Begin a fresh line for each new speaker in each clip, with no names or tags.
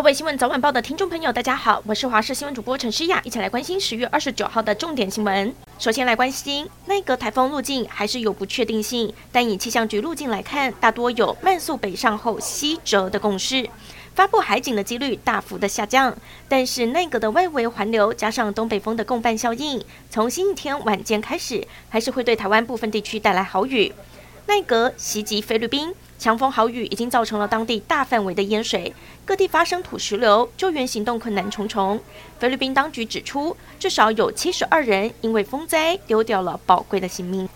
各位新闻早晚报的听众朋友，大家好，我是华视新闻主播陈诗雅，一起来关心十月二十九号的重点新闻。首先来关心内阁台风路径还是有不确定性，但以气象局路径来看，大多有慢速北上后西折的共识，发布海警的几率大幅的下降。但是内阁的外围环流加上东北风的共伴效应，从星期天晚间开始，还是会对台湾部分地区带来豪雨。内阁袭击菲律宾。强风豪雨已经造成了当地大范围的淹水，各地发生土石流，救援行动困难重重。菲律宾当局指出，至少有七十二人因为风灾丢掉了宝贵的性命。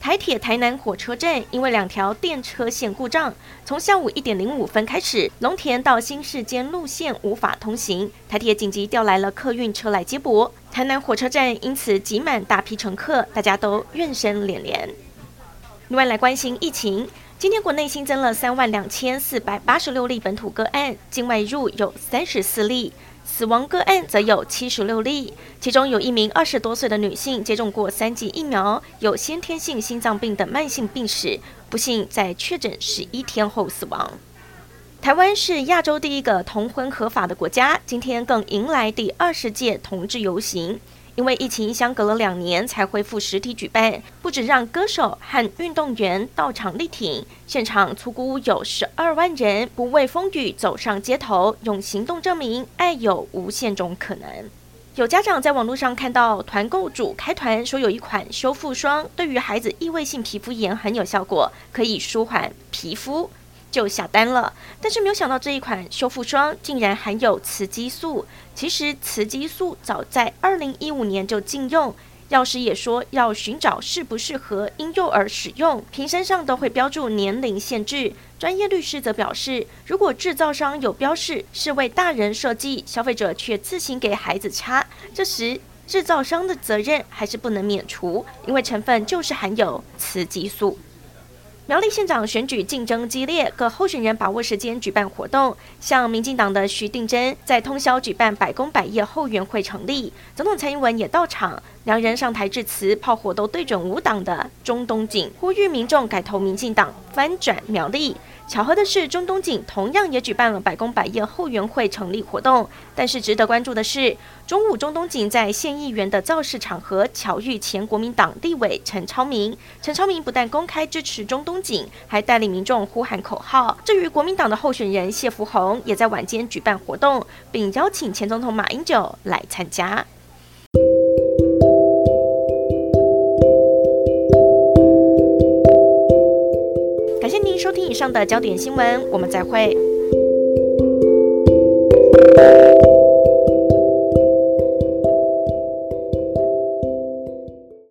台铁台南火车站因为两条电车线故障，从下午一点零五分开始，龙田到新市间路线无法通行，台铁紧急调来了客运车来接驳。台南火车站因此挤满大批乘客，大家都怨声连连。另外来关心疫情。今天国内新增了三万两千四百八十六例本土个案，境外入有三十四例，死亡个案则有七十六例。其中有一名二十多岁的女性接种过三剂疫苗，有先天性心脏病等慢性病史，不幸在确诊十一天后死亡。台湾是亚洲第一个同婚合法的国家，今天更迎来第二十届同志游行。因为疫情相隔了两年才恢复实体举办，不止让歌手和运动员到场力挺，现场粗估有十二万人不畏风雨走上街头，用行动证明爱有无限种可能。有家长在网络上看到团购主开团说有一款修复霜，对于孩子异位性皮肤炎很有效果，可以舒缓皮肤。就下单了，但是没有想到这一款修复霜竟然含有雌激素。其实雌激素早在二零一五年就禁用，药师也说要寻找适不适合婴幼儿使用，瓶身上都会标注年龄限制。专业律师则表示，如果制造商有标示是为大人设计，消费者却自行给孩子擦，这时制造商的责任还是不能免除，因为成分就是含有雌激素。苗栗县长选举竞争激烈，各候选人把握时间举办活动。像民进党的徐定祯在通宵举办百工百业后援会成立，总统蔡英文也到场，两人上台致辞，炮火都对准无党的中东锦，呼吁民众改投民进党，翻转苗栗。巧合的是，中东锦同样也举办了百工百业后援会成立活动。但是值得关注的是，中午中东锦在县议员的造势场合巧遇前国民党立委陈超明。陈超明不但公开支持中东锦，还带领民众呼喊口号。至于国民党的候选人谢福弘，也在晚间举办活动，并邀请前总统马英九来参加。感谢您收听以上的焦点新闻，我们再会。